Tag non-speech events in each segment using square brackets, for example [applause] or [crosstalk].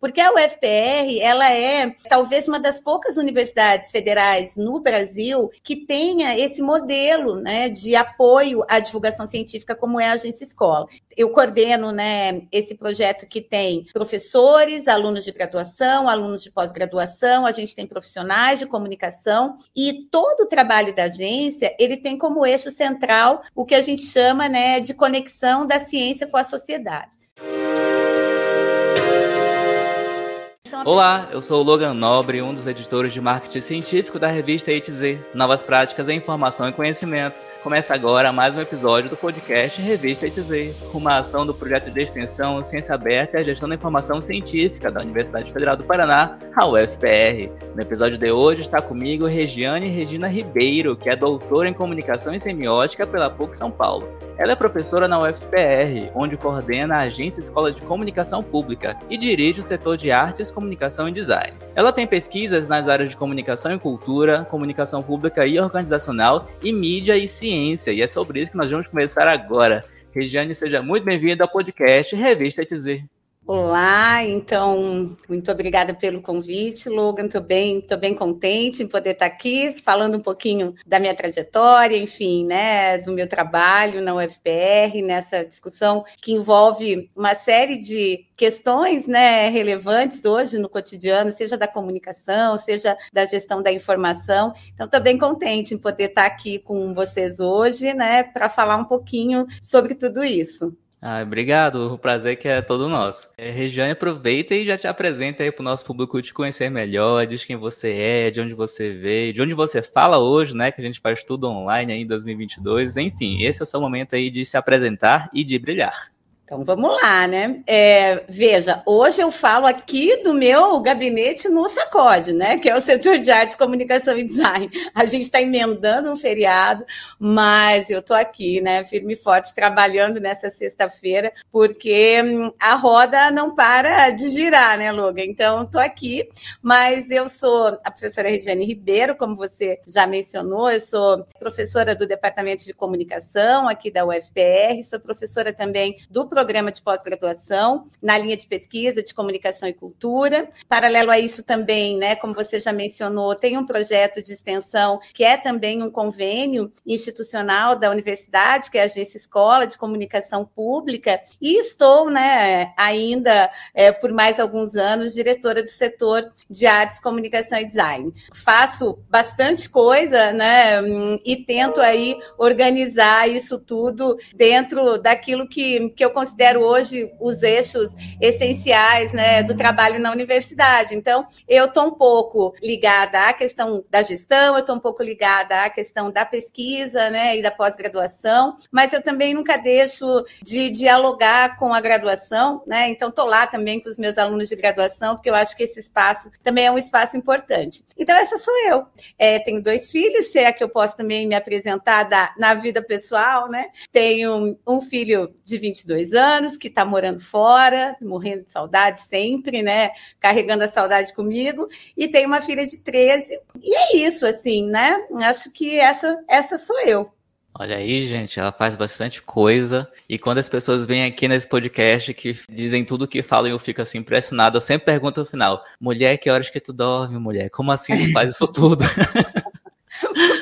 Porque a UFPR, ela é talvez uma das poucas universidades federais no Brasil que tenha esse modelo né, de apoio à divulgação científica como é a Agência Escola. Eu coordeno né, esse projeto que tem professores, alunos de graduação, alunos de pós-graduação, a gente tem profissionais de comunicação e todo o trabalho da agência, ele tem como eixo central o que a gente chama né, de conexão da ciência com a sociedade. Olá, eu sou o Logan Nobre, um dos editores de marketing científico da revista EITZ, Novas Práticas em Informação e Conhecimento. Começa agora mais um episódio do podcast Revista ETZ, uma ação do projeto de extensão Ciência Aberta e a Gestão da Informação Científica da Universidade Federal do Paraná, a UFPR. No episódio de hoje está comigo Regiane Regina Ribeiro, que é doutora em Comunicação e Semiótica pela PUC São Paulo. Ela é professora na UFPR, onde coordena a Agência Escola de Comunicação Pública e dirige o setor de Artes, Comunicação e Design. Ela tem pesquisas nas áreas de comunicação e cultura, comunicação pública e organizacional e mídia e ciência, e é sobre isso que nós vamos começar agora. Regiane, seja muito bem-vinda ao podcast Revista ETZ. Olá, então, muito obrigada pelo convite, Logan. Estou bem, bem contente em poder estar aqui falando um pouquinho da minha trajetória, enfim, né, do meu trabalho na UFPR, nessa discussão que envolve uma série de questões né, relevantes hoje no cotidiano, seja da comunicação, seja da gestão da informação. Então, estou bem contente em poder estar aqui com vocês hoje, né, para falar um pouquinho sobre tudo isso. Ah, obrigado, o prazer que é todo nosso. É, Regiane, aproveita e já te apresenta aí para o nosso público te conhecer melhor, diz quem você é, de onde você veio, de onde você fala hoje, né, que a gente faz tudo online aí em 2022, enfim, esse é o seu momento aí de se apresentar e de brilhar. Então vamos lá, né? É, veja, hoje eu falo aqui do meu gabinete no Sacode, né? Que é o setor de artes, comunicação e design. A gente está emendando um feriado, mas eu estou aqui, né? Firme e forte, trabalhando nessa sexta-feira, porque hum, a roda não para de girar, né, Logan? Então estou aqui, mas eu sou a professora Regiane Ribeiro, como você já mencionou, eu sou professora do Departamento de Comunicação aqui da UFPR, sou professora também do programa de pós-graduação na linha de pesquisa de comunicação e cultura. Paralelo a isso também, né, como você já mencionou, tem um projeto de extensão que é também um convênio institucional da universidade, que é a Agência Escola de Comunicação Pública, e estou, né, ainda é, por mais alguns anos diretora do setor de artes, comunicação e design. Faço bastante coisa, né, e tento aí organizar isso tudo dentro daquilo que, que eu considero considero hoje os eixos essenciais né, do trabalho na universidade. Então, eu estou um pouco ligada à questão da gestão, eu estou um pouco ligada à questão da pesquisa né, e da pós-graduação, mas eu também nunca deixo de dialogar com a graduação, né? Então, estou lá também com os meus alunos de graduação, porque eu acho que esse espaço também é um espaço importante. Então, essa sou eu. É, tenho dois filhos, se é que eu posso também me apresentar da, na vida pessoal, né? Tenho um filho de 22 anos, que está morando fora, morrendo de saudade sempre, né? Carregando a saudade comigo, e tem uma filha de 13. E é isso, assim, né? Acho que essa, essa sou eu. Olha aí, gente, ela faz bastante coisa. E quando as pessoas vêm aqui nesse podcast que dizem tudo que falam, eu fico assim impressionado. Eu sempre pergunto no final: mulher, que horas que tu dorme, mulher? Como assim tu faz isso tudo? [laughs]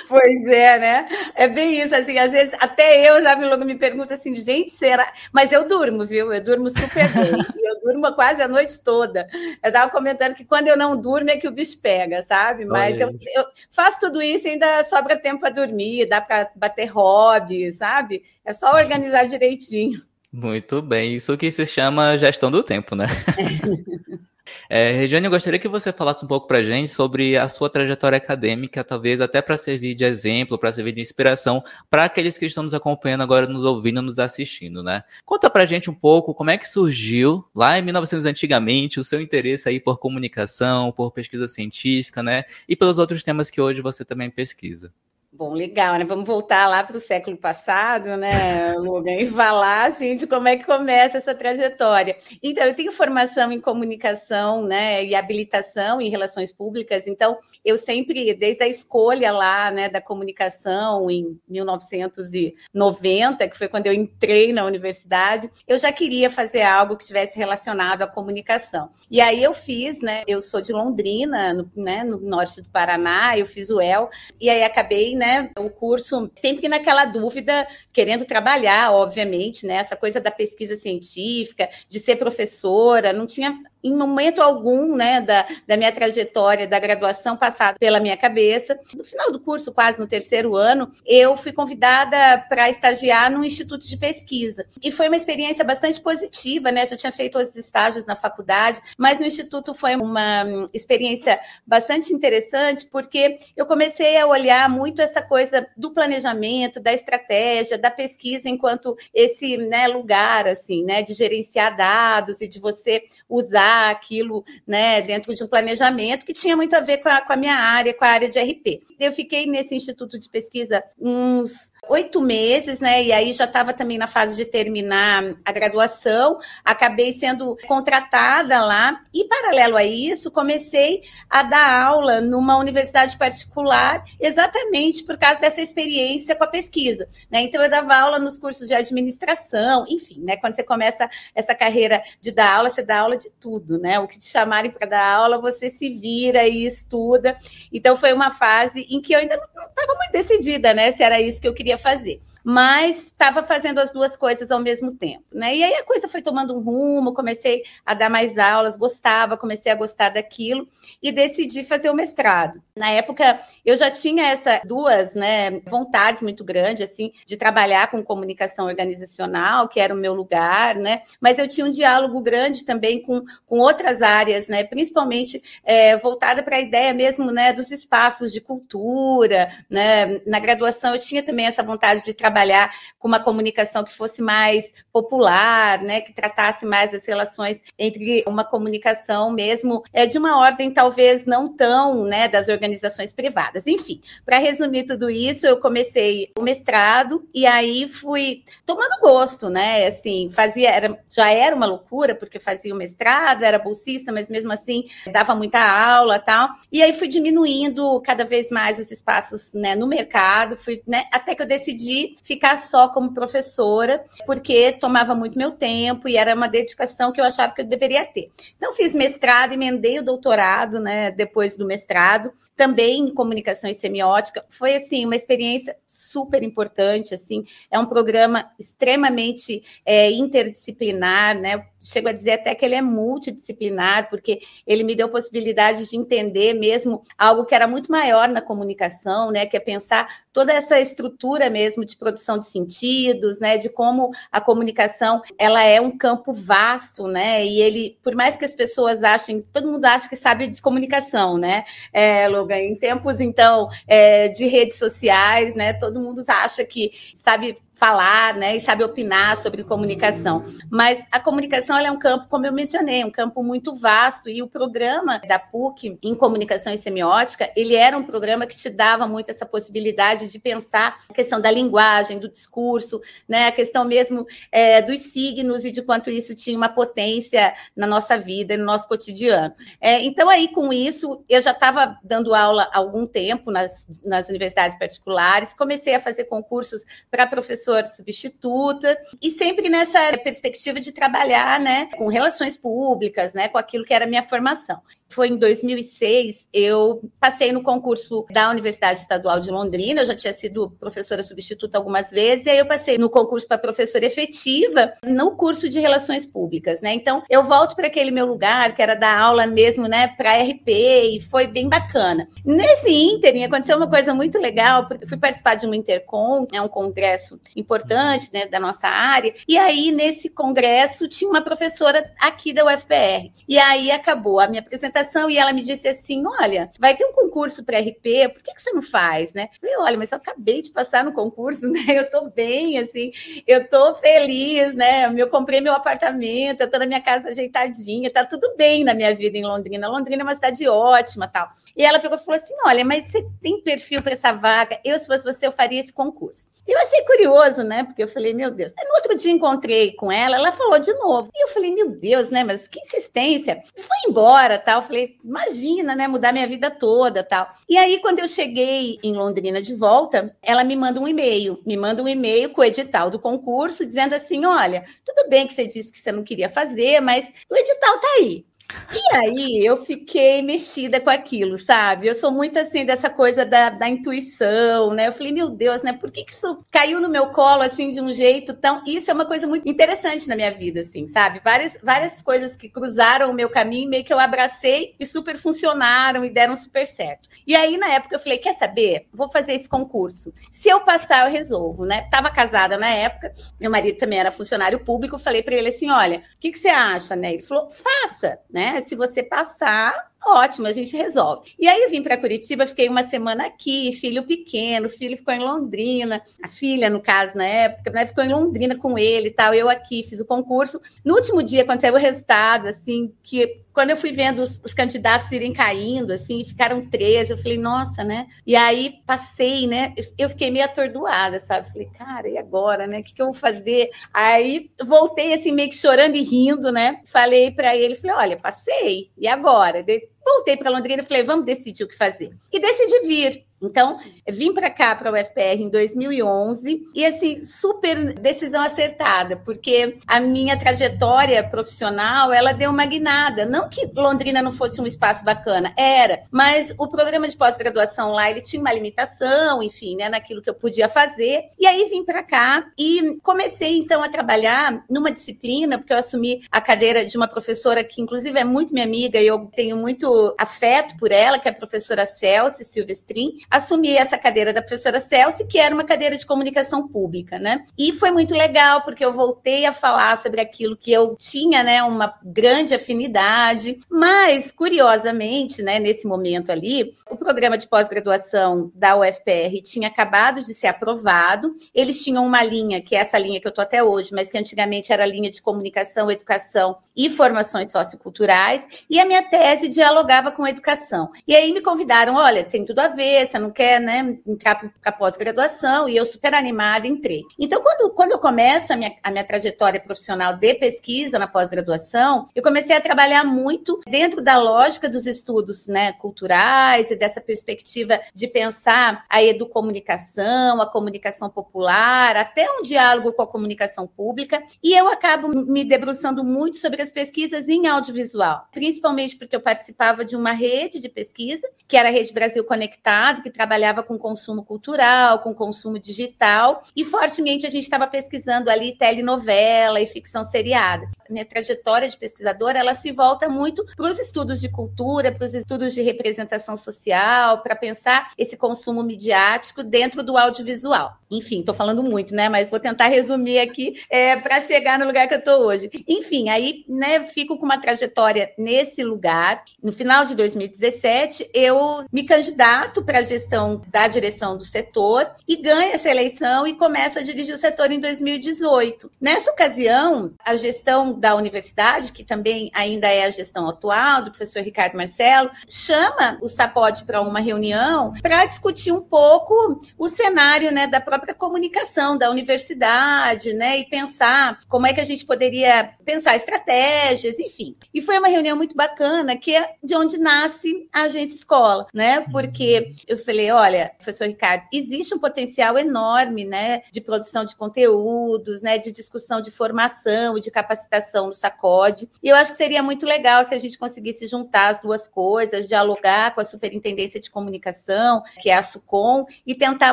Pois é, né? É bem isso, assim, às vezes até eu, sabe, logo me pergunto assim, gente, será? Mas eu durmo, viu? Eu durmo super bem. [laughs] eu durmo quase a noite toda. Eu estava comentando que quando eu não durmo é que o bicho pega, sabe? Mas eu, eu, faço tudo isso e ainda sobra tempo para dormir, dá para bater hobby, sabe? É só organizar [laughs] direitinho. Muito bem, isso que se chama gestão do tempo, né? [laughs] É, Regiane, eu gostaria que você falasse um pouco para a gente sobre a sua trajetória acadêmica, talvez até para servir de exemplo, para servir de inspiração para aqueles que estão nos acompanhando agora, nos ouvindo, nos assistindo, né? Conta para a gente um pouco como é que surgiu, lá em 1900 antigamente, o seu interesse aí por comunicação, por pesquisa científica, né? E pelos outros temas que hoje você também pesquisa. Bom, legal, né? Vamos voltar lá para o século passado, né, Logan, e falar assim de como é que começa essa trajetória. Então, eu tenho formação em comunicação, né, e habilitação em relações públicas. Então, eu sempre, desde a escolha lá, né, da comunicação em 1990, que foi quando eu entrei na universidade, eu já queria fazer algo que estivesse relacionado à comunicação. E aí eu fiz, né? Eu sou de Londrina, no, né, no norte do Paraná. Eu fiz o El e aí acabei, né? Né, o curso sempre naquela dúvida, querendo trabalhar, obviamente, né, essa coisa da pesquisa científica, de ser professora, não tinha em momento algum, né, da, da minha trajetória da graduação passado pela minha cabeça. No final do curso, quase no terceiro ano, eu fui convidada para estagiar no instituto de pesquisa. E foi uma experiência bastante positiva, né? Já tinha feito os estágios na faculdade, mas no instituto foi uma experiência bastante interessante, porque eu comecei a olhar muito essa coisa do planejamento, da estratégia, da pesquisa enquanto esse né, lugar assim, né, de gerenciar dados e de você usar aquilo né, dentro de um planejamento que tinha muito a ver com a, com a minha área, com a área de RP. Eu fiquei nesse instituto de pesquisa uns oito meses, né? E aí já estava também na fase de terminar a graduação, acabei sendo contratada lá, e paralelo a isso, comecei a dar aula numa universidade particular, exatamente por causa dessa experiência com a pesquisa, né? Então eu dava aula nos cursos de administração, enfim, né? Quando você começa essa carreira de dar aula, você dá aula de tudo, né? O que te chamarem para dar aula, você se vira e estuda. Então foi uma fase em que eu ainda não estava muito decidida, né? Se era isso que eu queria queria fazer. Mas estava fazendo as duas coisas ao mesmo tempo, né? E aí a coisa foi tomando um rumo, comecei a dar mais aulas, gostava, comecei a gostar daquilo e decidi fazer o mestrado. Na época, eu já tinha essas duas, né, vontades muito grandes, assim, de trabalhar com comunicação organizacional, que era o meu lugar, né? Mas eu tinha um diálogo grande também com, com outras áreas, né? Principalmente é, voltada para a ideia mesmo, né, dos espaços de cultura, né? Na graduação eu tinha também essa vontade de trabalhar com uma comunicação que fosse mais popular, né, que tratasse mais as relações entre uma comunicação mesmo é, de uma ordem talvez não tão, né, das organizações privadas. Enfim, para resumir tudo isso, eu comecei o mestrado e aí fui tomando gosto, né, assim, fazia, era, já era uma loucura porque fazia o mestrado, era bolsista, mas mesmo assim dava muita aula, tal. E aí fui diminuindo cada vez mais os espaços, né, no mercado, fui, né, até que eu decidi ficar só como professora, porque tomava muito meu tempo e era uma dedicação que eu achava que eu deveria ter. Então, fiz mestrado, emendei o doutorado, né, depois do mestrado, também em comunicação e semiótica. Foi assim uma experiência super importante. Assim, é um programa extremamente é, interdisciplinar, né? Chego a dizer até que ele é multidisciplinar, porque ele me deu possibilidade de entender mesmo algo que era muito maior na comunicação, né? Que é pensar toda essa estrutura mesmo de produção de sentidos, né? De como a comunicação ela é um campo vasto, né? E ele, por mais que as pessoas achem, todo mundo acha que sabe de comunicação, né? É, em tempos, então, é, de redes sociais, né? Todo mundo acha que sabe falar, né, e sabe opinar sobre comunicação. Mas a comunicação é um campo, como eu mencionei, um campo muito vasto e o programa da PUC em comunicação e semiótica, ele era um programa que te dava muito essa possibilidade de pensar a questão da linguagem, do discurso, né, a questão mesmo é, dos signos e de quanto isso tinha uma potência na nossa vida, no nosso cotidiano. É, então aí com isso eu já estava dando aula há algum tempo nas, nas universidades particulares, comecei a fazer concursos para professores professor substituta, e sempre nessa perspectiva de trabalhar né, com relações públicas, né, com aquilo que era minha formação foi em 2006, eu passei no concurso da Universidade Estadual de Londrina, eu já tinha sido professora substituta algumas vezes, e aí eu passei no concurso para professora efetiva no curso de Relações Públicas, né? Então, eu volto para aquele meu lugar, que era dar aula mesmo, né, para RP, e foi bem bacana. Nesse ínterim, aconteceu uma coisa muito legal, porque eu fui participar de um Intercom, é um congresso importante, né, da nossa área. E aí, nesse congresso, tinha uma professora aqui da UFPR. E aí acabou a minha apresentação e ela me disse assim: olha, vai ter um concurso para RP, por que, que você não faz, né? Eu falei, olha, mas eu acabei de passar no concurso, [laughs] né? Eu tô bem, assim, eu tô feliz, né? Eu comprei meu apartamento, eu tô na minha casa ajeitadinha, tá tudo bem na minha vida em Londrina. Londrina é uma cidade ótima tal. E ela pegou e falou assim: olha, mas você tem perfil para essa vaga? Eu, se fosse você, eu faria esse concurso. E eu achei curioso, né? Porque eu falei, meu Deus. Aí, no outro dia encontrei com ela, ela falou de novo. E eu falei, meu Deus, né? Mas que insistência. Fui embora, tal. Eu falei, imagina, né? Mudar minha vida toda, tal. E aí, quando eu cheguei em Londrina de volta, ela me manda um e-mail, me manda um e-mail com o edital do concurso, dizendo assim: olha, tudo bem que você disse que você não queria fazer, mas o edital tá aí. E aí eu fiquei mexida com aquilo, sabe? Eu sou muito assim dessa coisa da, da intuição, né? Eu falei, meu Deus, né? Por que, que isso caiu no meu colo assim de um jeito tão. Isso é uma coisa muito interessante na minha vida, assim, sabe? Várias, várias coisas que cruzaram o meu caminho, meio que eu abracei e super funcionaram e deram super certo. E aí, na época, eu falei: quer saber? Vou fazer esse concurso. Se eu passar, eu resolvo, né? Tava casada na época, meu marido também era funcionário público. Falei para ele assim: olha, o que, que você acha, né? Ele falou: faça, né? Se você passar, ótimo, a gente resolve. E aí vim para Curitiba, fiquei uma semana aqui, filho pequeno, filho ficou em Londrina, a filha, no caso, na época, né, ficou em Londrina com ele e tal, eu aqui fiz o concurso. No último dia, quando saiu o resultado, assim, que quando eu fui vendo os, os, candidatos irem caindo, assim, ficaram três, eu falei, nossa, né? E aí passei, né? Eu fiquei meio atordoada, sabe? Falei, cara, e agora, né? O que, que eu vou fazer? Aí voltei, assim, meio que chorando e rindo, né? Falei para ele, falei, olha, passei, e agora? Voltei para Londrina e falei, vamos decidir o que fazer. E decidi vir. Então, vim para cá, para o UFPR, em 2011, e assim, super decisão acertada, porque a minha trajetória profissional, ela deu uma guinada. Não que Londrina não fosse um espaço bacana, era, mas o programa de pós-graduação lá, ele tinha uma limitação, enfim, né, naquilo que eu podia fazer. E aí vim para cá e comecei, então, a trabalhar numa disciplina, porque eu assumi a cadeira de uma professora que, inclusive, é muito minha amiga e eu tenho muito afeto por ela, que é a professora Celso Silvestrin assumi essa cadeira da professora Celso, que era uma cadeira de comunicação pública, né? E foi muito legal, porque eu voltei a falar sobre aquilo que eu tinha, né, uma grande afinidade, mas, curiosamente, né, nesse momento ali, o programa de pós-graduação da UFPR tinha acabado de ser aprovado, eles tinham uma linha, que é essa linha que eu tô até hoje, mas que antigamente era a linha de comunicação, educação e formações socioculturais, e a minha tese dialogava com educação. E aí me convidaram, olha, tem tudo a ver, você não quer né, entrar para pós-graduação, e eu super animada entrei. Então, quando, quando eu começo a minha, a minha trajetória profissional de pesquisa na pós-graduação, eu comecei a trabalhar muito dentro da lógica dos estudos né, culturais e dessa perspectiva de pensar a educomunicação, a comunicação popular, até um diálogo com a comunicação pública, e eu acabo me debruçando muito sobre as pesquisas em audiovisual, principalmente porque eu participava de uma rede de pesquisa, que era a Rede Brasil Conectado, que trabalhava com consumo cultural, com consumo digital, e fortemente a gente estava pesquisando ali telenovela e ficção seriada. Minha trajetória de pesquisadora, ela se volta muito para os estudos de cultura, para os estudos de representação social, para pensar esse consumo midiático dentro do audiovisual. Enfim, estou falando muito, né? Mas vou tentar resumir aqui é, para chegar no lugar que eu estou hoje. Enfim, aí, né, fico com uma trajetória nesse lugar. No final de 2017, eu me candidato para a gestão da direção do setor e ganho essa eleição e começo a dirigir o setor em 2018. Nessa ocasião, a gestão da universidade, que também ainda é a gestão atual do professor Ricardo Marcelo, chama o Sacode para uma reunião para discutir um pouco o cenário né, da própria comunicação da universidade, né, e pensar como é que a gente poderia pensar estratégias, enfim. E foi uma reunião muito bacana, que é de onde nasce a agência escola, né? Porque eu falei, olha, professor Ricardo, existe um potencial enorme, né, de produção de conteúdos, né, de discussão de formação, de capacitação no Sacode. E eu acho que seria muito legal se a gente conseguisse juntar as duas coisas, dialogar com a Superintendência de Comunicação, que é a SUCOM, e tentar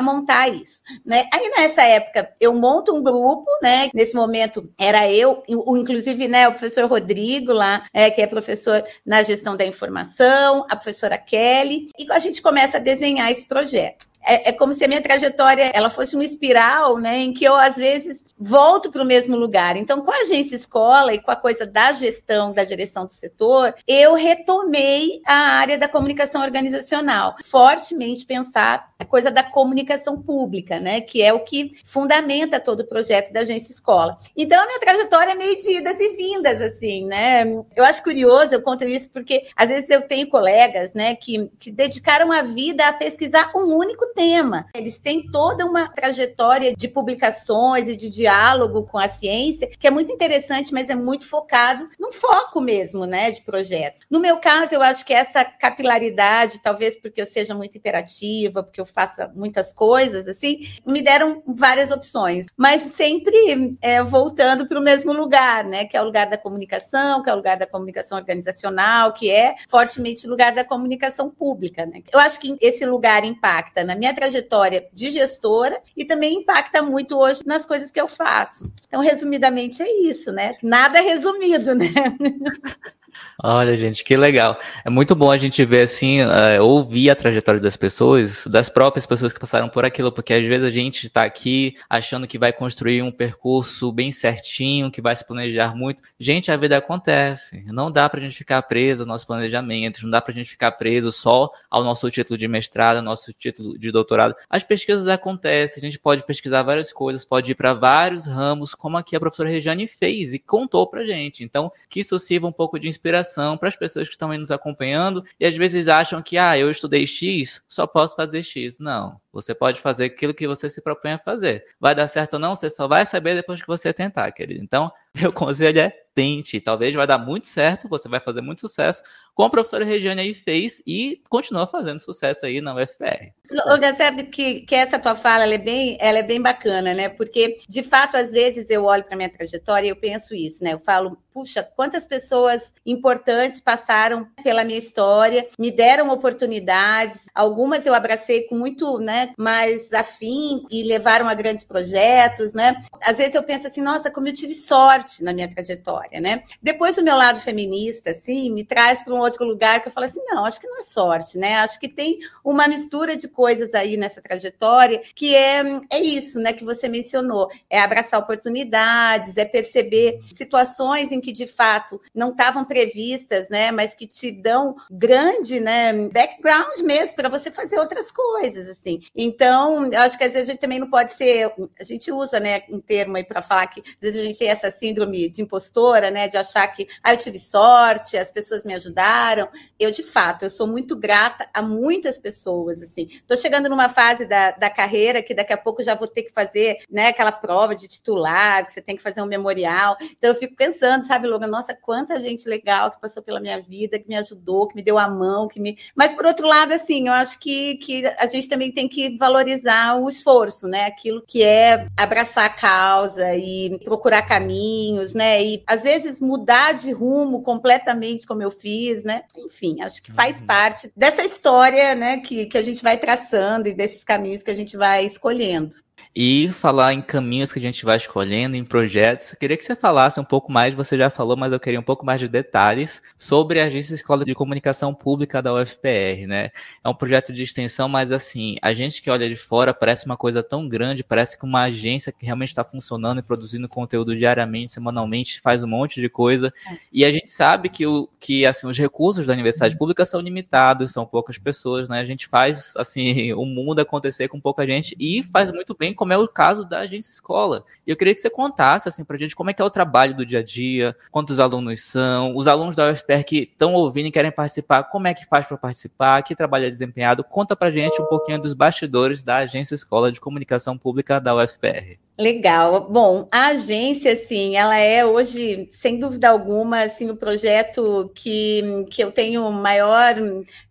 montar isso, né? Aí nessa época eu monto um grupo, né? Nesse momento era eu, o, inclusive, né, o professor Rodrigo lá, é, que é professor na gestão da informação, a professora Kelly, e a gente começa a desenhar esse projeto. É, é, como se a minha trajetória ela fosse uma espiral, né, em que eu às vezes volto para o mesmo lugar. Então, com a agência escola e com a coisa da gestão, da direção do setor, eu retomei a área da comunicação organizacional, fortemente pensar a coisa da comunicação pública, né, que é o que fundamenta todo o projeto da agência escola. Então, a minha trajetória é meio de idas e vindas, assim, né? Eu acho curioso, eu conto isso porque às vezes eu tenho colegas, né, que, que dedicaram a vida a pesquisar um único tema. Eles têm toda uma trajetória de publicações e de diálogo com a ciência que é muito interessante, mas é muito focado no foco mesmo, né, de projetos. No meu caso, eu acho que essa capilaridade, talvez porque eu seja muito imperativa, porque eu faça muitas coisas, assim, me deram várias opções, mas sempre é, voltando para o mesmo lugar, né, que é o lugar da comunicação, que é o lugar da comunicação organizacional, que é fortemente o lugar da comunicação pública, né. Eu acho que esse lugar impacta na minha trajetória de gestora e também impacta muito hoje nas coisas que eu faço. Então, resumidamente, é isso, né? Nada resumido, né? [laughs] Olha, gente, que legal. É muito bom a gente ver assim, uh, ouvir a trajetória das pessoas, das próprias pessoas que passaram por aquilo, porque às vezes a gente está aqui achando que vai construir um percurso bem certinho, que vai se planejar muito. Gente, a vida acontece. Não dá para a gente ficar preso ao nosso planejamento, não dá para a gente ficar preso só ao nosso título de mestrado, ao nosso título de doutorado. As pesquisas acontecem, a gente pode pesquisar várias coisas, pode ir para vários ramos, como aqui a professora Regiane fez e contou para gente. Então, que isso sirva um pouco de inspiração inspiração para as pessoas que estão aí nos acompanhando e às vezes acham que, ah, eu estudei X, só posso fazer X. Não. Você pode fazer aquilo que você se propõe a fazer. Vai dar certo ou não, você só vai saber depois que você tentar, querido. Então, [laughs] meu conselho é tente. Talvez vai dar muito certo, você vai fazer muito sucesso, como a professora Regiane aí fez e continua fazendo sucesso aí na UFR. Olga, sabe que, que essa tua fala ela é, bem, ela é bem bacana, né? Porque, de fato, às vezes eu olho para minha trajetória e eu penso isso, né? Eu falo, puxa, quantas pessoas importantes passaram pela minha história, me deram oportunidades, algumas eu abracei com muito, né, mais afim e levaram a grandes projetos, né? Às vezes eu penso assim, nossa, como eu tive sorte na minha trajetória, né? Depois o meu lado feminista, assim, me traz para um outro lugar que eu falo assim, não, acho que não é sorte, né? Acho que tem uma mistura de coisas aí nessa trajetória que é, é isso, né, que você mencionou, é abraçar oportunidades, é perceber situações em que de fato não estavam previstas, né, mas que te dão grande, né, background mesmo para você fazer outras coisas, assim. Então, eu acho que às vezes a gente também não pode ser, a gente usa, né, um termo aí para falar que às vezes a gente tem essa síndrome de impostora, né, de achar que ah, eu tive sorte, as pessoas me ajudaram. Eu, de fato, eu sou muito grata a muitas pessoas, assim. Estou chegando numa fase da, da carreira que daqui a pouco já vou ter que fazer, né, aquela prova de titular, que você tem que fazer um memorial. Então, eu fico pensando, sabe, Logan, nossa, quanta gente legal que passou pela minha vida, que me ajudou, que me deu a mão, que me... Mas, por outro lado, assim, eu acho que, que a gente também tem que valorizar o esforço, né? Aquilo que é abraçar a causa e procurar caminhos, né? E, às vezes, mudar de rumo completamente, como eu fiz, né? Enfim, acho que faz uhum. parte dessa história, né, que, que a gente vai traçando e desses caminhos que a gente vai escolhendo. E falar em caminhos que a gente vai escolhendo, em projetos, queria que você falasse um pouco mais, você já falou, mas eu queria um pouco mais de detalhes sobre a Agência Escola de Comunicação Pública da UFPR, né? É um projeto de extensão, mas assim, a gente que olha de fora parece uma coisa tão grande, parece que uma agência que realmente está funcionando e produzindo conteúdo diariamente, semanalmente, faz um monte de coisa. É. E a gente sabe que, o, que assim, os recursos da universidade uhum. pública são limitados, são poucas pessoas, né? A gente faz assim, [laughs] o mundo acontecer com pouca gente e faz muito bem como é o caso da agência escola. E eu queria que você contasse assim pra gente como é que é o trabalho do dia a dia, quantos alunos são, os alunos da UFPR que estão ouvindo e querem participar, como é que faz para participar, que trabalho é desempenhado. Conta pra gente um pouquinho dos bastidores da agência escola de comunicação pública da UFPR. Legal. Bom, a agência, assim, ela é hoje, sem dúvida alguma, assim, o projeto que, que eu tenho maior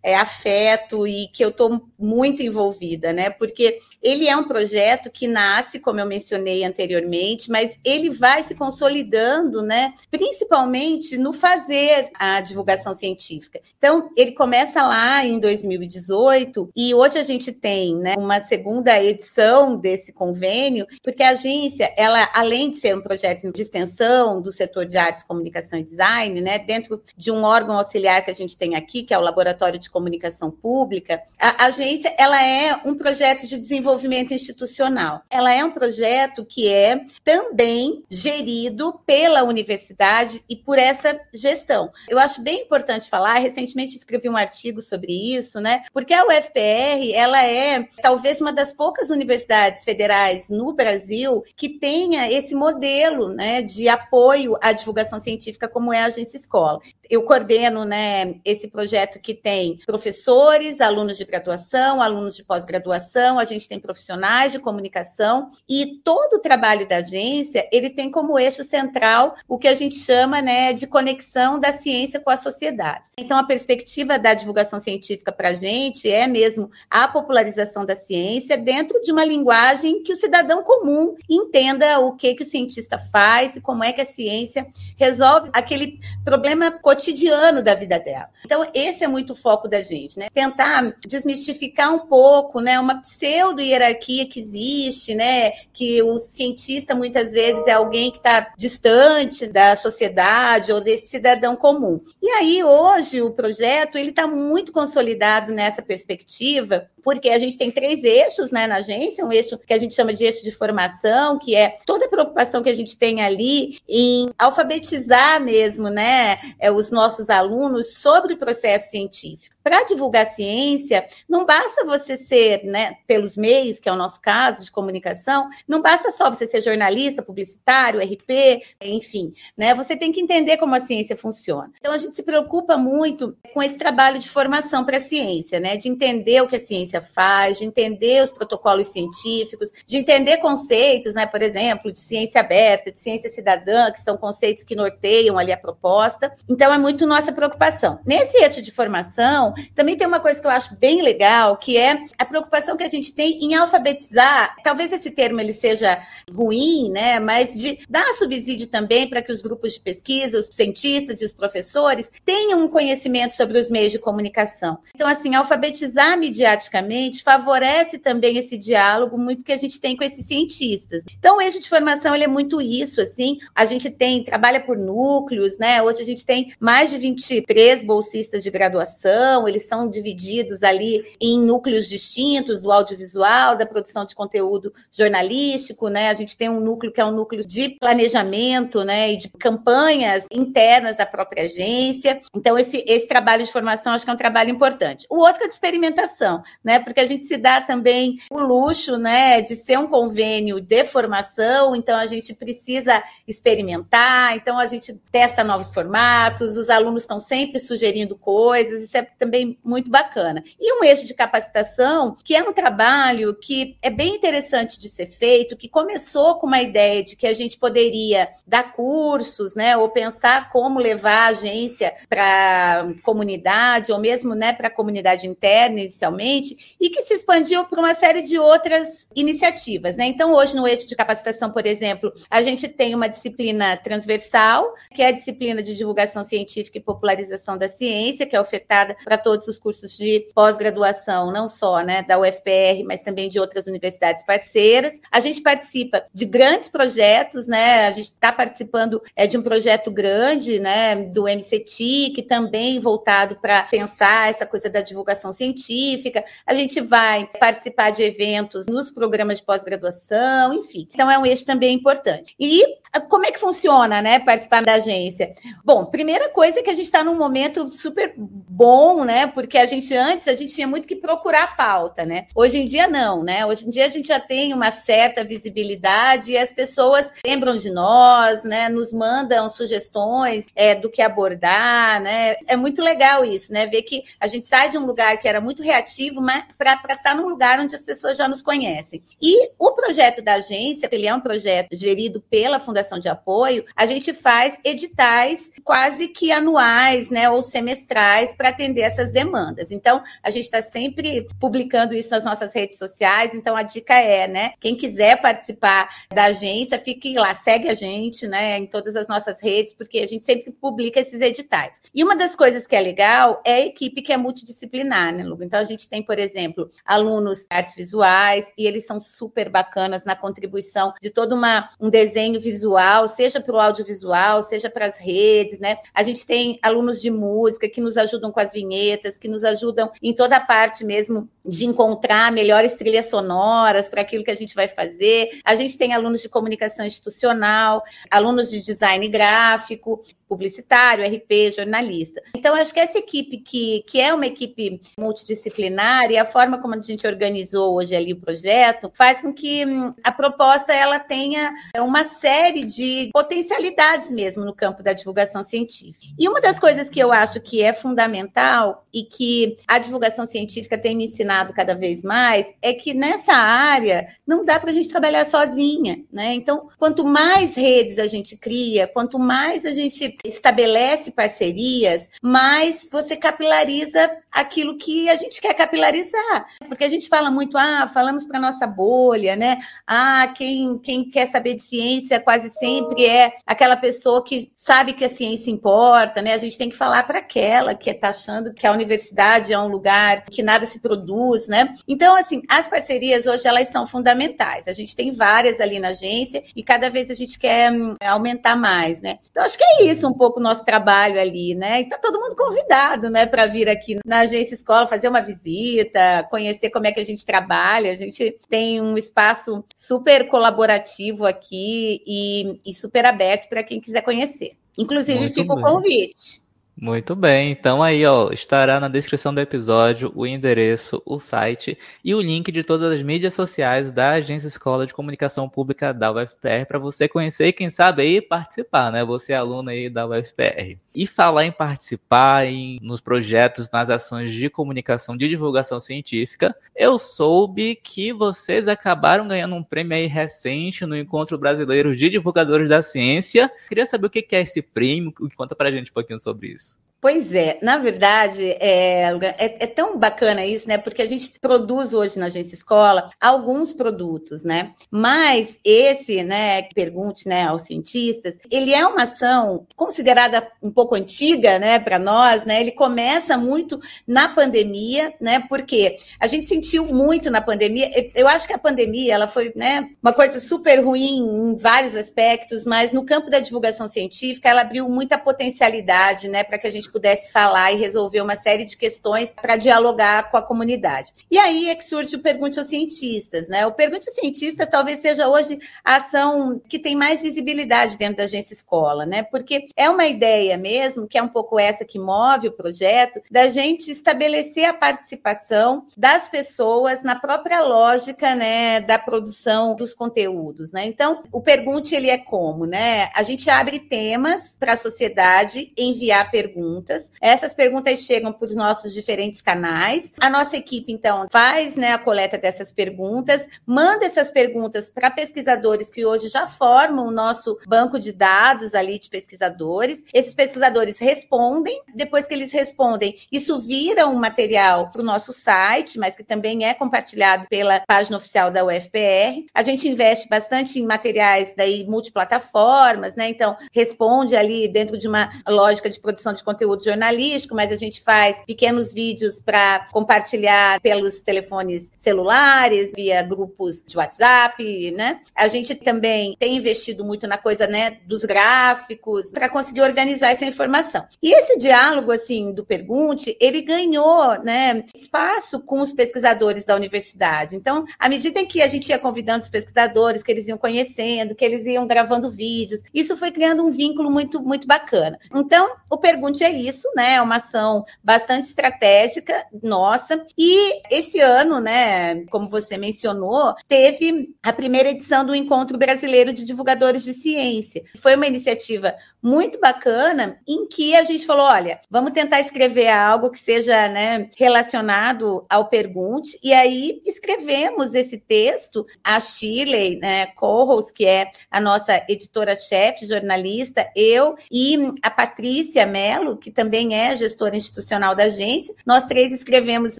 é, afeto e que eu estou muito envolvida, né? Porque ele é um projeto que nasce, como eu mencionei anteriormente, mas ele vai se consolidando, né? Principalmente no fazer a divulgação científica. Então, ele começa lá em 2018 e hoje a gente tem, né, uma segunda edição desse convênio, porque a agência, ela, além de ser um projeto de extensão do setor de artes, comunicação e design, né, dentro de um órgão auxiliar que a gente tem aqui, que é o Laboratório de Comunicação Pública, a agência ela é um projeto de desenvolvimento institucional. Ela é um projeto que é também gerido pela universidade e por essa gestão. Eu acho bem importante falar, recentemente escrevi um artigo sobre isso, né? Porque a UFPR, ela é talvez uma das poucas universidades federais no Brasil que tenha esse modelo, né, de apoio à divulgação científica como é a Agência Escola eu coordeno né, esse projeto que tem professores, alunos de graduação, alunos de pós-graduação, a gente tem profissionais de comunicação e todo o trabalho da agência ele tem como eixo central o que a gente chama né, de conexão da ciência com a sociedade. Então, a perspectiva da divulgação científica para a gente é mesmo a popularização da ciência dentro de uma linguagem que o cidadão comum entenda o que, que o cientista faz e como é que a ciência resolve aquele problema cotidiano da vida dela. Então, esse é muito o foco da gente, né? Tentar desmistificar um pouco, né, uma pseudo-hierarquia que existe, né, que o cientista muitas vezes é alguém que está distante da sociedade ou desse cidadão comum. E aí, hoje, o projeto, ele está muito consolidado nessa perspectiva, porque a gente tem três eixos né, na agência, um eixo que a gente chama de eixo de formação, que é toda a preocupação que a gente tem ali em alfabetizar mesmo né, é, os nossos alunos sobre o processo científico. Para divulgar ciência, não basta você ser, né, pelos meios, que é o nosso caso de comunicação, não basta só você ser jornalista, publicitário, RP, enfim, né? Você tem que entender como a ciência funciona. Então a gente se preocupa muito com esse trabalho de formação para a ciência, né? De entender o que a ciência faz, de entender os protocolos científicos, de entender conceitos, né? Por exemplo, de ciência aberta, de ciência cidadã, que são conceitos que norteiam ali a proposta. Então é muito nossa preocupação. Nesse eixo de formação, também tem uma coisa que eu acho bem legal, que é a preocupação que a gente tem em alfabetizar. Talvez esse termo ele seja ruim, né? Mas de dar subsídio também para que os grupos de pesquisa, os cientistas e os professores tenham um conhecimento sobre os meios de comunicação. Então, assim, alfabetizar mediaticamente favorece também esse diálogo muito que a gente tem com esses cientistas. Então, o eixo de formação ele é muito isso, assim. A gente tem trabalha por núcleos, né? Hoje a gente tem mais de 23 bolsistas de graduação eles são divididos ali em núcleos distintos do audiovisual, da produção de conteúdo jornalístico, né? A gente tem um núcleo que é um núcleo de planejamento, né, e de campanhas internas da própria agência. Então esse esse trabalho de formação acho que é um trabalho importante. O outro é de experimentação, né? Porque a gente se dá também o luxo, né, de ser um convênio de formação, então a gente precisa experimentar, então a gente testa novos formatos, os alunos estão sempre sugerindo coisas, isso é também muito bacana. E um eixo de capacitação, que é um trabalho que é bem interessante de ser feito, que começou com uma ideia de que a gente poderia dar cursos, né, ou pensar como levar a agência para comunidade, ou mesmo né, para a comunidade interna inicialmente, e que se expandiu para uma série de outras iniciativas. Né? Então, hoje, no eixo de capacitação, por exemplo, a gente tem uma disciplina transversal, que é a disciplina de divulgação científica e popularização da ciência, que é ofertada para todos os cursos de pós-graduação, não só né, da UFPR, mas também de outras universidades parceiras. A gente participa de grandes projetos, né? A gente está participando é, de um projeto grande, né, do MCT, que também voltado para pensar essa coisa da divulgação científica. A gente vai participar de eventos nos programas de pós-graduação, enfim. Então é um eixo também importante. E como é que funciona, né, participar da agência? Bom, primeira coisa é que a gente está num momento super bom, né? Porque a gente antes a gente tinha muito que procurar pauta, né? Hoje em dia não, né? Hoje em dia a gente já tem uma certa visibilidade e as pessoas lembram de nós, né? Nos mandam sugestões é, do que abordar, né? É muito legal isso, né? Ver que a gente sai de um lugar que era muito reativo, mas para estar tá num lugar onde as pessoas já nos conhecem. E o projeto da agência, ele é um projeto gerido pela Fundação legislação de apoio, a gente faz editais quase que anuais, né, ou semestrais para atender essas demandas. Então, a gente está sempre publicando isso nas nossas redes sociais. Então, a dica é, né, quem quiser participar da agência, fique lá, segue a gente, né, em todas as nossas redes, porque a gente sempre publica esses editais. E uma das coisas que é legal é a equipe que é multidisciplinar, né, Lu? Então, a gente tem, por exemplo, alunos artes visuais e eles são super bacanas na contribuição de todo uma, um desenho visual, seja para o audiovisual, seja para as redes, né? A gente tem alunos de música que nos ajudam com as vinhetas, que nos ajudam em toda a parte mesmo de encontrar melhores trilhas sonoras para aquilo que a gente vai fazer. A gente tem alunos de comunicação institucional, alunos de design gráfico, publicitário, RP, jornalista. Então, acho que essa equipe que, que é uma equipe multidisciplinar e a forma como a gente organizou hoje ali o projeto faz com que hum, a proposta ela tenha uma série de potencialidades mesmo no campo da divulgação científica. E uma das coisas que eu acho que é fundamental e que a divulgação científica tem me ensinado cada vez mais é que nessa área não dá para a gente trabalhar sozinha, né? Então, quanto mais redes a gente cria, quanto mais a gente estabelece parcerias, mais você capilariza aquilo que a gente quer capilarizar. Porque a gente fala muito, ah, falamos para nossa bolha, né? Ah, quem, quem quer saber de ciência quase sempre é aquela pessoa que sabe que a ciência importa, né? A gente tem que falar para aquela que está achando que a universidade é um lugar que nada se produz, né? Então, assim, as parcerias hoje elas são fundamentais. A gente tem várias ali na agência e cada vez a gente quer hum, aumentar mais, né? Então, acho que é isso um pouco o nosso trabalho ali, né? E tá todo mundo convidado, né, para vir aqui na agência escola fazer uma visita, conhecer como é que a gente trabalha. A gente tem um espaço super colaborativo aqui e, e super aberto para quem quiser conhecer. Inclusive, Muito fica bem. o convite. Muito bem, então aí ó, estará na descrição do episódio o endereço, o site e o link de todas as mídias sociais da Agência Escola de Comunicação Pública da UFPR para você conhecer e quem sabe aí participar, né? Você é aluno aí da UFPR. E falar em participar em, nos projetos, nas ações de comunicação de divulgação científica, eu soube que vocês acabaram ganhando um prêmio aí recente no Encontro Brasileiro de Divulgadores da Ciência. Queria saber o que é esse prêmio, conta pra gente um pouquinho sobre isso. Pois é, na verdade, é, é, é, tão bacana isso, né? Porque a gente produz hoje na Agência Escola alguns produtos, né? Mas esse, né, que pergunte né, aos cientistas, ele é uma ação considerada um pouco antiga, né, para nós, né? Ele começa muito na pandemia, né? Porque a gente sentiu muito na pandemia. Eu acho que a pandemia ela foi, né, uma coisa super ruim em vários aspectos, mas no campo da divulgação científica ela abriu muita potencialidade, né, para que a gente pudesse falar e resolver uma série de questões para dialogar com a comunidade. E aí é que surge o Pergunte aos Cientistas, né? O Pergunte aos Cientistas talvez seja hoje a ação que tem mais visibilidade dentro da agência escola, né? Porque é uma ideia mesmo, que é um pouco essa que move o projeto, da gente estabelecer a participação das pessoas na própria lógica, né, da produção dos conteúdos, né? Então, o Pergunte ele é como, né? A gente abre temas para a sociedade enviar perguntas perguntas. Essas perguntas chegam os nossos diferentes canais. A nossa equipe, então, faz né, a coleta dessas perguntas, manda essas perguntas para pesquisadores que hoje já formam o nosso banco de dados ali de pesquisadores. Esses pesquisadores respondem. Depois que eles respondem, isso vira um material para o nosso site, mas que também é compartilhado pela página oficial da UFPR. A gente investe bastante em materiais daí multiplataformas, né? Então, responde ali dentro de uma lógica de produção de conteúdo conteúdo jornalístico, mas a gente faz pequenos vídeos para compartilhar pelos telefones celulares, via grupos de WhatsApp, né? A gente também tem investido muito na coisa, né, dos gráficos para conseguir organizar essa informação. E esse diálogo assim do pergunte, ele ganhou, né, espaço com os pesquisadores da universidade. Então, à medida em que a gente ia convidando os pesquisadores, que eles iam conhecendo, que eles iam gravando vídeos, isso foi criando um vínculo muito muito bacana. Então, o pergunte é isso, né? É uma ação bastante estratégica nossa. E esse ano, né, como você mencionou, teve a primeira edição do Encontro Brasileiro de Divulgadores de Ciência. Foi uma iniciativa muito bacana em que a gente falou, olha, vamos tentar escrever algo que seja, né, relacionado ao pergunte. E aí escrevemos esse texto. A Shirley, né, Corros, que é a nossa editora-chefe, jornalista, eu e a Patrícia Mello, que também é gestora institucional da agência, nós três escrevemos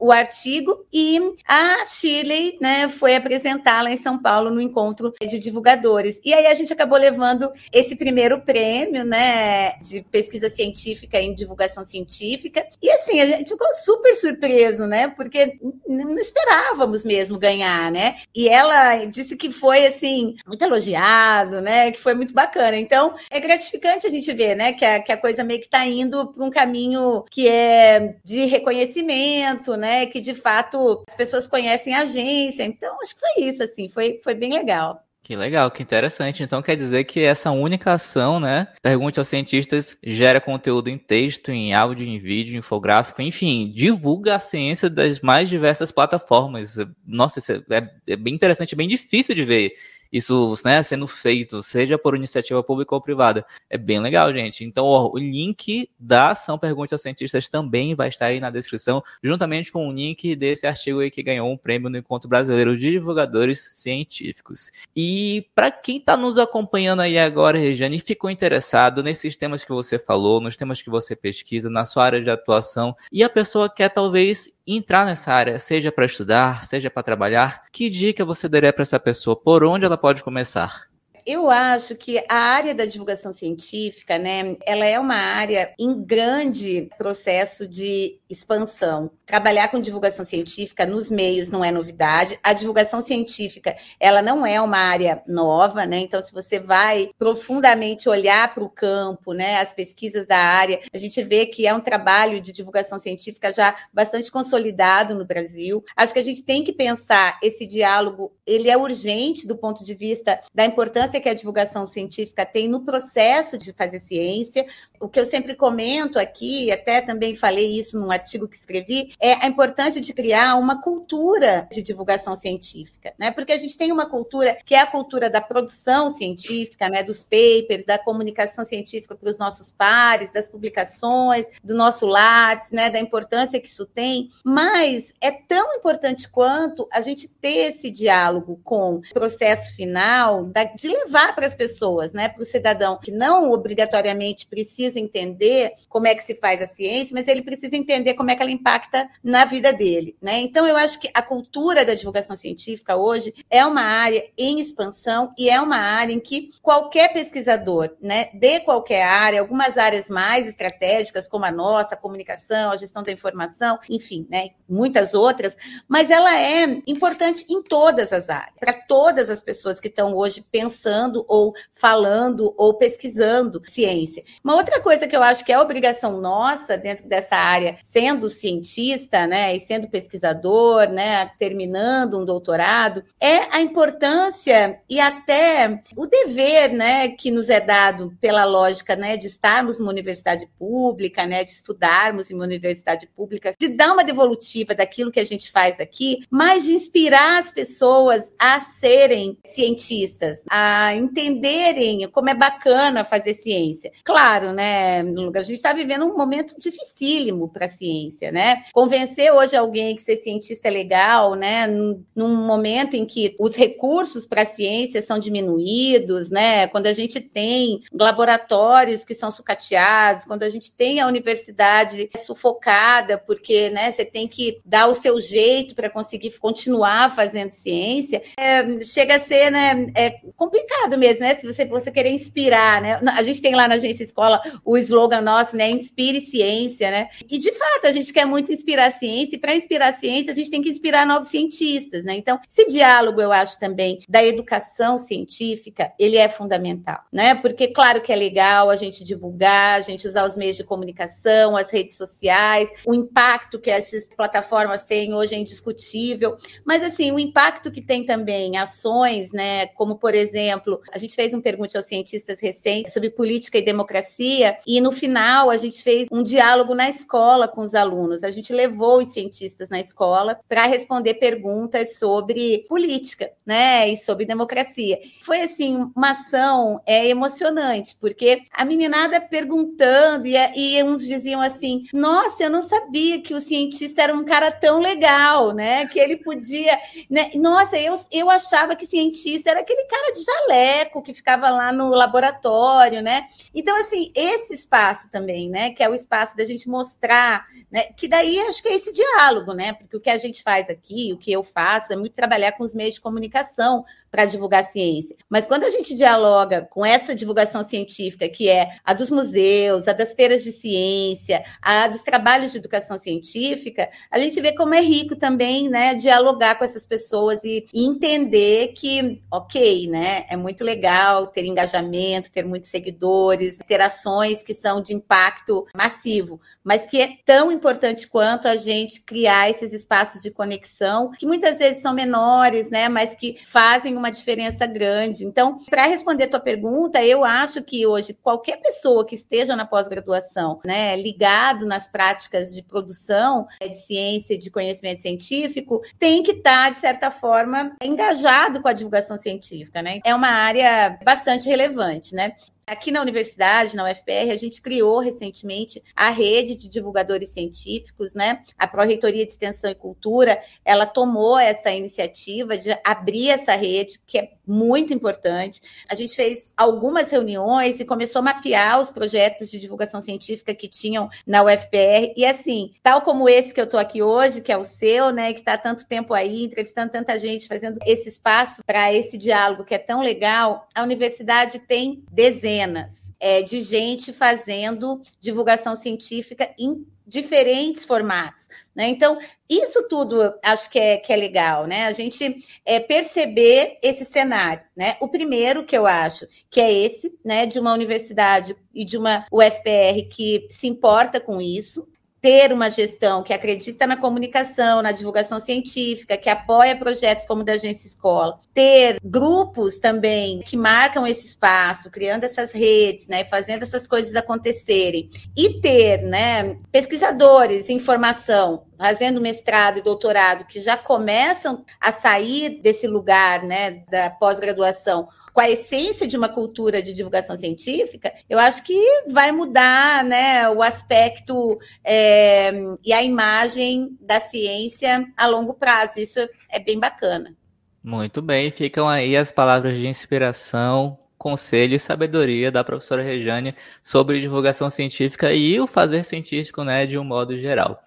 o artigo e a Shirley, né, foi apresentá-la em São Paulo no encontro de divulgadores. E aí a gente acabou levando esse primeiro prêmio, né, de pesquisa científica em divulgação científica. E assim, a gente ficou super surpreso, né, porque não esperávamos mesmo ganhar, né? E ela disse que foi assim muito elogiado, né, que foi muito bacana. Então, é gratificante a gente ver, né, que a, que a coisa meio que está indo para um caminho que é de reconhecimento, né, que de fato as pessoas conhecem a agência. Então, acho que foi isso, assim, foi, foi bem legal. Que legal, que interessante. Então quer dizer que essa única ação, né? Pergunte aos cientistas gera conteúdo em texto, em áudio, em vídeo, infográfico, enfim, divulga a ciência das mais diversas plataformas. Nossa, isso é, é bem interessante, bem difícil de ver isso né, sendo feito, seja por iniciativa pública ou privada. É bem legal, gente. Então, ó, o link da ação Pergunte aos Cientistas também vai estar aí na descrição, juntamente com o link desse artigo aí que ganhou um prêmio no Encontro Brasileiro de Divulgadores Científicos. E para quem está nos acompanhando aí agora, Regiane, e ficou interessado nesses temas que você falou, nos temas que você pesquisa, na sua área de atuação, e a pessoa quer talvez entrar nessa área, seja para estudar, seja para trabalhar, que dica você daria para essa pessoa? Por onde ela pode começar? Eu acho que a área da divulgação científica, né, ela é uma área em grande processo de expansão. Trabalhar com divulgação científica nos meios não é novidade. A divulgação científica, ela não é uma área nova, né? Então, se você vai profundamente olhar para o campo, né, as pesquisas da área, a gente vê que é um trabalho de divulgação científica já bastante consolidado no Brasil. Acho que a gente tem que pensar esse diálogo, ele é urgente do ponto de vista da importância que a divulgação científica tem no processo de fazer ciência. O que eu sempre comento aqui, até também falei isso num artigo que escrevi, é a importância de criar uma cultura de divulgação científica, né? Porque a gente tem uma cultura que é a cultura da produção científica, né? Dos papers, da comunicação científica para os nossos pares, das publicações, do nosso Lattes, né? Da importância que isso tem, mas é tão importante quanto a gente ter esse diálogo com o processo final de levar para as pessoas, né? Para o cidadão que não obrigatoriamente precisa entender como é que se faz a ciência, mas ele precisa entender como é que ela impacta na vida dele, né? Então eu acho que a cultura da divulgação científica hoje é uma área em expansão e é uma área em que qualquer pesquisador, né, de qualquer área, algumas áreas mais estratégicas como a nossa, a comunicação, a gestão da informação, enfim, né, muitas outras, mas ela é importante em todas as áreas, para todas as pessoas que estão hoje pensando ou falando ou pesquisando ciência. Uma outra coisa que eu acho que é obrigação nossa dentro dessa área, sendo cientista, né, e sendo pesquisador, né, terminando um doutorado, é a importância e até o dever, né, que nos é dado pela lógica, né, de estarmos numa universidade pública, né, de estudarmos em uma universidade pública, de dar uma devolutiva daquilo que a gente faz aqui, mas de inspirar as pessoas a serem cientistas, a entenderem como é bacana fazer ciência. Claro, né, a gente está vivendo um momento dificílimo para a ciência, né? Convencer hoje alguém que ser cientista é legal, né? Num momento em que os recursos para a ciência são diminuídos, né? Quando a gente tem laboratórios que são sucateados, quando a gente tem a universidade sufocada, porque, né, você tem que dar o seu jeito para conseguir continuar fazendo ciência, é, chega a ser, né, é complicado mesmo, né? Se você, você querer inspirar, né? A gente tem lá na agência escola o slogan nosso, né? Inspire ciência, né? E de fato, a gente quer muito inspirar a ciência, e para inspirar a ciência, a gente tem que inspirar novos cientistas, né? Então, esse diálogo, eu acho também, da educação científica, ele é fundamental, né? Porque, claro que é legal a gente divulgar, a gente usar os meios de comunicação, as redes sociais, o impacto que essas plataformas têm hoje é indiscutível, mas, assim, o impacto que tem também ações, né? Como, por exemplo, exemplo, a gente fez um pergunte aos cientistas recente sobre política e democracia, e no final a gente fez um diálogo na escola com os alunos. A gente levou os cientistas na escola para responder perguntas sobre política, né, e sobre democracia. Foi assim uma ação é emocionante, porque a meninada perguntando e, e uns diziam assim: "Nossa, eu não sabia que o cientista era um cara tão legal, né? Que ele podia, né? Nossa, eu, eu achava que cientista era aquele cara de jaleco que ficava lá no laboratório, né? Então, assim, esse espaço também, né? Que é o espaço da gente mostrar, né? Que daí acho que é esse diálogo, né? Porque o que a gente faz aqui, o que eu faço, é muito trabalhar com os meios de comunicação para divulgar ciência. Mas quando a gente dialoga com essa divulgação científica, que é a dos museus, a das feiras de ciência, a dos trabalhos de educação científica, a gente vê como é rico também, né, dialogar com essas pessoas e, e entender que, ok, né, é muito legal ter engajamento, ter muitos seguidores, ter ações que são de impacto massivo, mas que é tão importante quanto a gente criar esses espaços de conexão, que muitas vezes são menores, né, mas que fazem uma diferença grande. Então, para responder a tua pergunta, eu acho que hoje qualquer pessoa que esteja na pós-graduação, né, ligado nas práticas de produção é, de ciência e de conhecimento científico, tem que estar, tá, de certa forma, engajado com a divulgação científica, né? É uma área bastante relevante, né? Aqui na universidade, na UFPR, a gente criou recentemente a rede de divulgadores científicos, né? A Pró-Reitoria de Extensão e Cultura, ela tomou essa iniciativa de abrir essa rede, que é muito importante. A gente fez algumas reuniões e começou a mapear os projetos de divulgação científica que tinham na UFPR. E assim, tal como esse que eu estou aqui hoje, que é o seu, né? Que está tanto tempo aí, entrevistando tanta gente, fazendo esse espaço para esse diálogo que é tão legal, a universidade tem desenhos dezenas é, de gente fazendo divulgação científica em diferentes formatos. Né? Então, isso tudo acho que é, que é legal, né? A gente é, perceber esse cenário. Né? O primeiro que eu acho que é esse, né, de uma universidade e de uma UFPR que se importa com isso, ter uma gestão que acredita na comunicação, na divulgação científica, que apoia projetos como o da Agência Escola, ter grupos também que marcam esse espaço, criando essas redes, né, fazendo essas coisas acontecerem, e ter, né, pesquisadores em formação, fazendo mestrado e doutorado que já começam a sair desse lugar, né, da pós-graduação com a essência de uma cultura de divulgação científica, eu acho que vai mudar né, o aspecto é, e a imagem da ciência a longo prazo. Isso é bem bacana. Muito bem, ficam aí as palavras de inspiração, conselho e sabedoria da professora Rejane sobre divulgação científica e o fazer científico né, de um modo geral.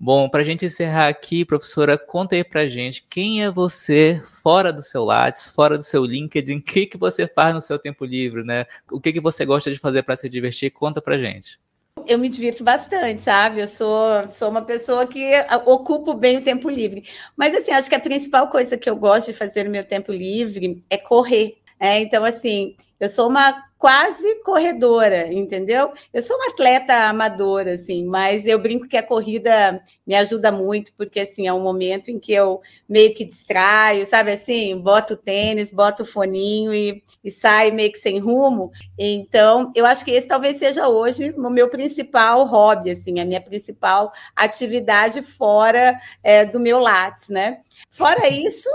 Bom, para a gente encerrar aqui, professora, conta aí para gente quem é você fora do seu Lattes, fora do seu LinkedIn, o que, que você faz no seu tempo livre, né? O que, que você gosta de fazer para se divertir? Conta para gente. Eu me divirto bastante, sabe? Eu sou, sou uma pessoa que ocupo bem o tempo livre. Mas, assim, acho que a principal coisa que eu gosto de fazer no meu tempo livre é correr. É, então, assim, eu sou uma quase corredora, entendeu? Eu sou uma atleta amadora, assim, mas eu brinco que a corrida me ajuda muito, porque, assim, é um momento em que eu meio que distraio, sabe assim? Boto o tênis, boto o foninho e, e saio meio que sem rumo. Então, eu acho que esse talvez seja hoje o meu principal hobby, assim, a minha principal atividade fora é, do meu Lattes, né? Fora isso,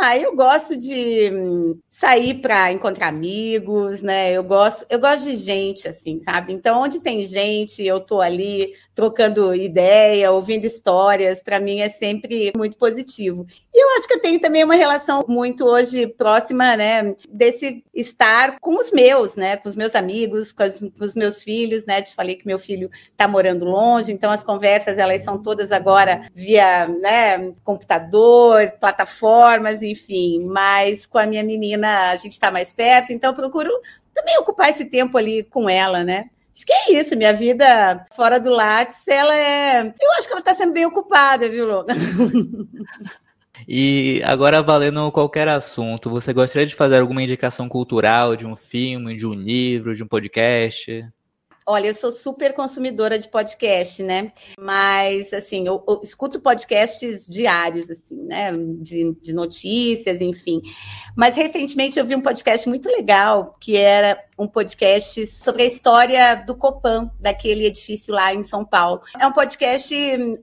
ah, eu gosto de sair para encontrar amigos, né? Eu gosto, eu gosto de gente, assim, sabe? Então, onde tem gente, eu tô ali trocando ideia, ouvindo histórias, para mim é sempre muito positivo. E eu acho que eu tenho também uma relação muito hoje próxima, né, desse estar com os meus, né, com os meus amigos, com, com os meus filhos, né? Te falei que meu filho está morando longe, então as conversas elas são todas agora via, né, computador, plataformas, enfim. Mas com a minha menina a gente está mais perto, então eu procuro também ocupar esse tempo ali com ela, né? Acho que é isso, minha vida fora do Lattes, ela é. Eu acho que ela está sendo bem ocupada, viu, Logan? [laughs] E agora, valendo qualquer assunto, você gostaria de fazer alguma indicação cultural de um filme, de um livro, de um podcast? Olha, eu sou super consumidora de podcast, né? Mas, assim, eu, eu escuto podcasts diários, assim, né? De, de, notícias, enfim. Mas, recentemente, eu vi um podcast muito legal, que era um podcast sobre a história do Copan, daquele edifício lá em São Paulo. É um podcast,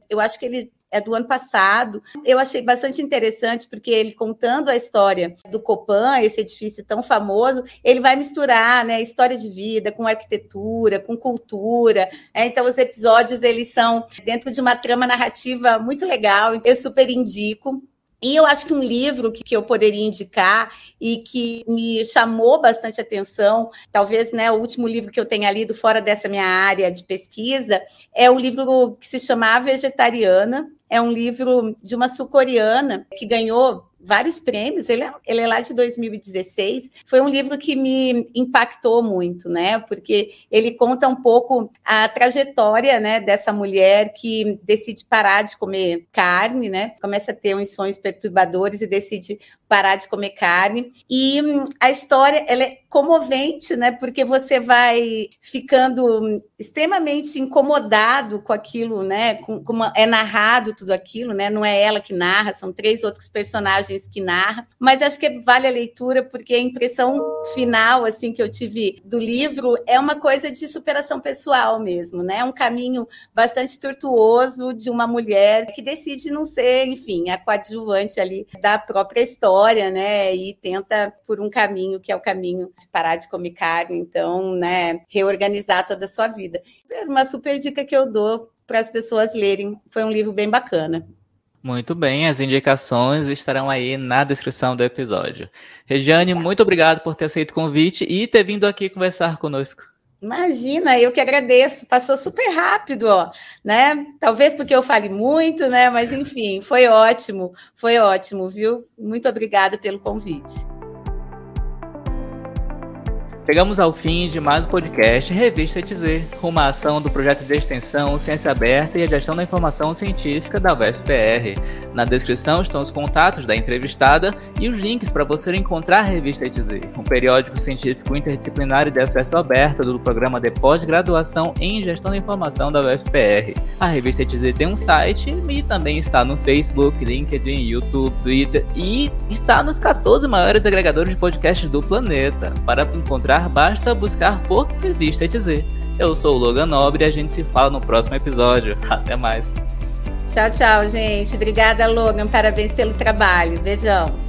eu acho que ele é do ano passado. Eu achei bastante interessante, porque ele contando a história do Copan, esse edifício tão famoso, ele vai misturar né, história de vida com arquitetura, com cultura. É, então, os episódios eles são dentro de uma trama narrativa muito legal. Eu super indico. E eu acho que um livro que, eu poderia indicar e que me chamou bastante atenção, talvez né, o último livro que eu tenha lido fora dessa minha área de pesquisa, é o livro que se chama A Vegetariana. É um livro de uma sul-coreana que ganhou vários prêmios, ele é, ele é lá de 2016. Foi um livro que me impactou muito, né? Porque ele conta um pouco a trajetória, né, dessa mulher que decide parar de comer carne, né? Começa a ter uns sonhos perturbadores e decide parar de comer carne. E hum, a história ela é comovente, né? Porque você vai ficando extremamente incomodado com aquilo, né? Com como é narrado tudo aquilo, né? Não é ela que narra, são três outros personagens que narram. Mas acho que vale a leitura porque a impressão final assim que eu tive do livro é uma coisa de superação pessoal mesmo, né? Um caminho bastante tortuoso de uma mulher que decide não ser, enfim, a coadjuvante ali da própria história história, né? E tenta por um caminho que é o caminho de parar de comer carne, então, né, reorganizar toda a sua vida. É uma super dica que eu dou para as pessoas lerem. Foi um livro bem bacana. Muito bem, as indicações estarão aí na descrição do episódio. Regiane, muito obrigado por ter aceito o convite e ter vindo aqui conversar conosco. Imagina, eu que agradeço. Passou super rápido, ó, né? Talvez porque eu fale muito, né? Mas enfim, foi ótimo, foi ótimo, viu? Muito obrigada pelo convite. Chegamos ao fim de mais um podcast Revista ETZ, uma ação do projeto de extensão Ciência Aberta e a Gestão da Informação Científica da UFPR. Na descrição estão os contatos da entrevistada e os links para você encontrar a Revista ETZ, um periódico científico interdisciplinar de acesso aberto do programa de pós-graduação em Gestão da Informação da UFPR. A Revista ETZ tem um site e também está no Facebook, LinkedIn, YouTube, Twitter e está nos 14 maiores agregadores de podcasts do planeta. Para encontrar basta buscar por Revista ETZ. Eu sou o Logan Nobre e a gente se fala no próximo episódio. Até mais. Tchau, tchau, gente. Obrigada, Logan. Parabéns pelo trabalho. Beijão.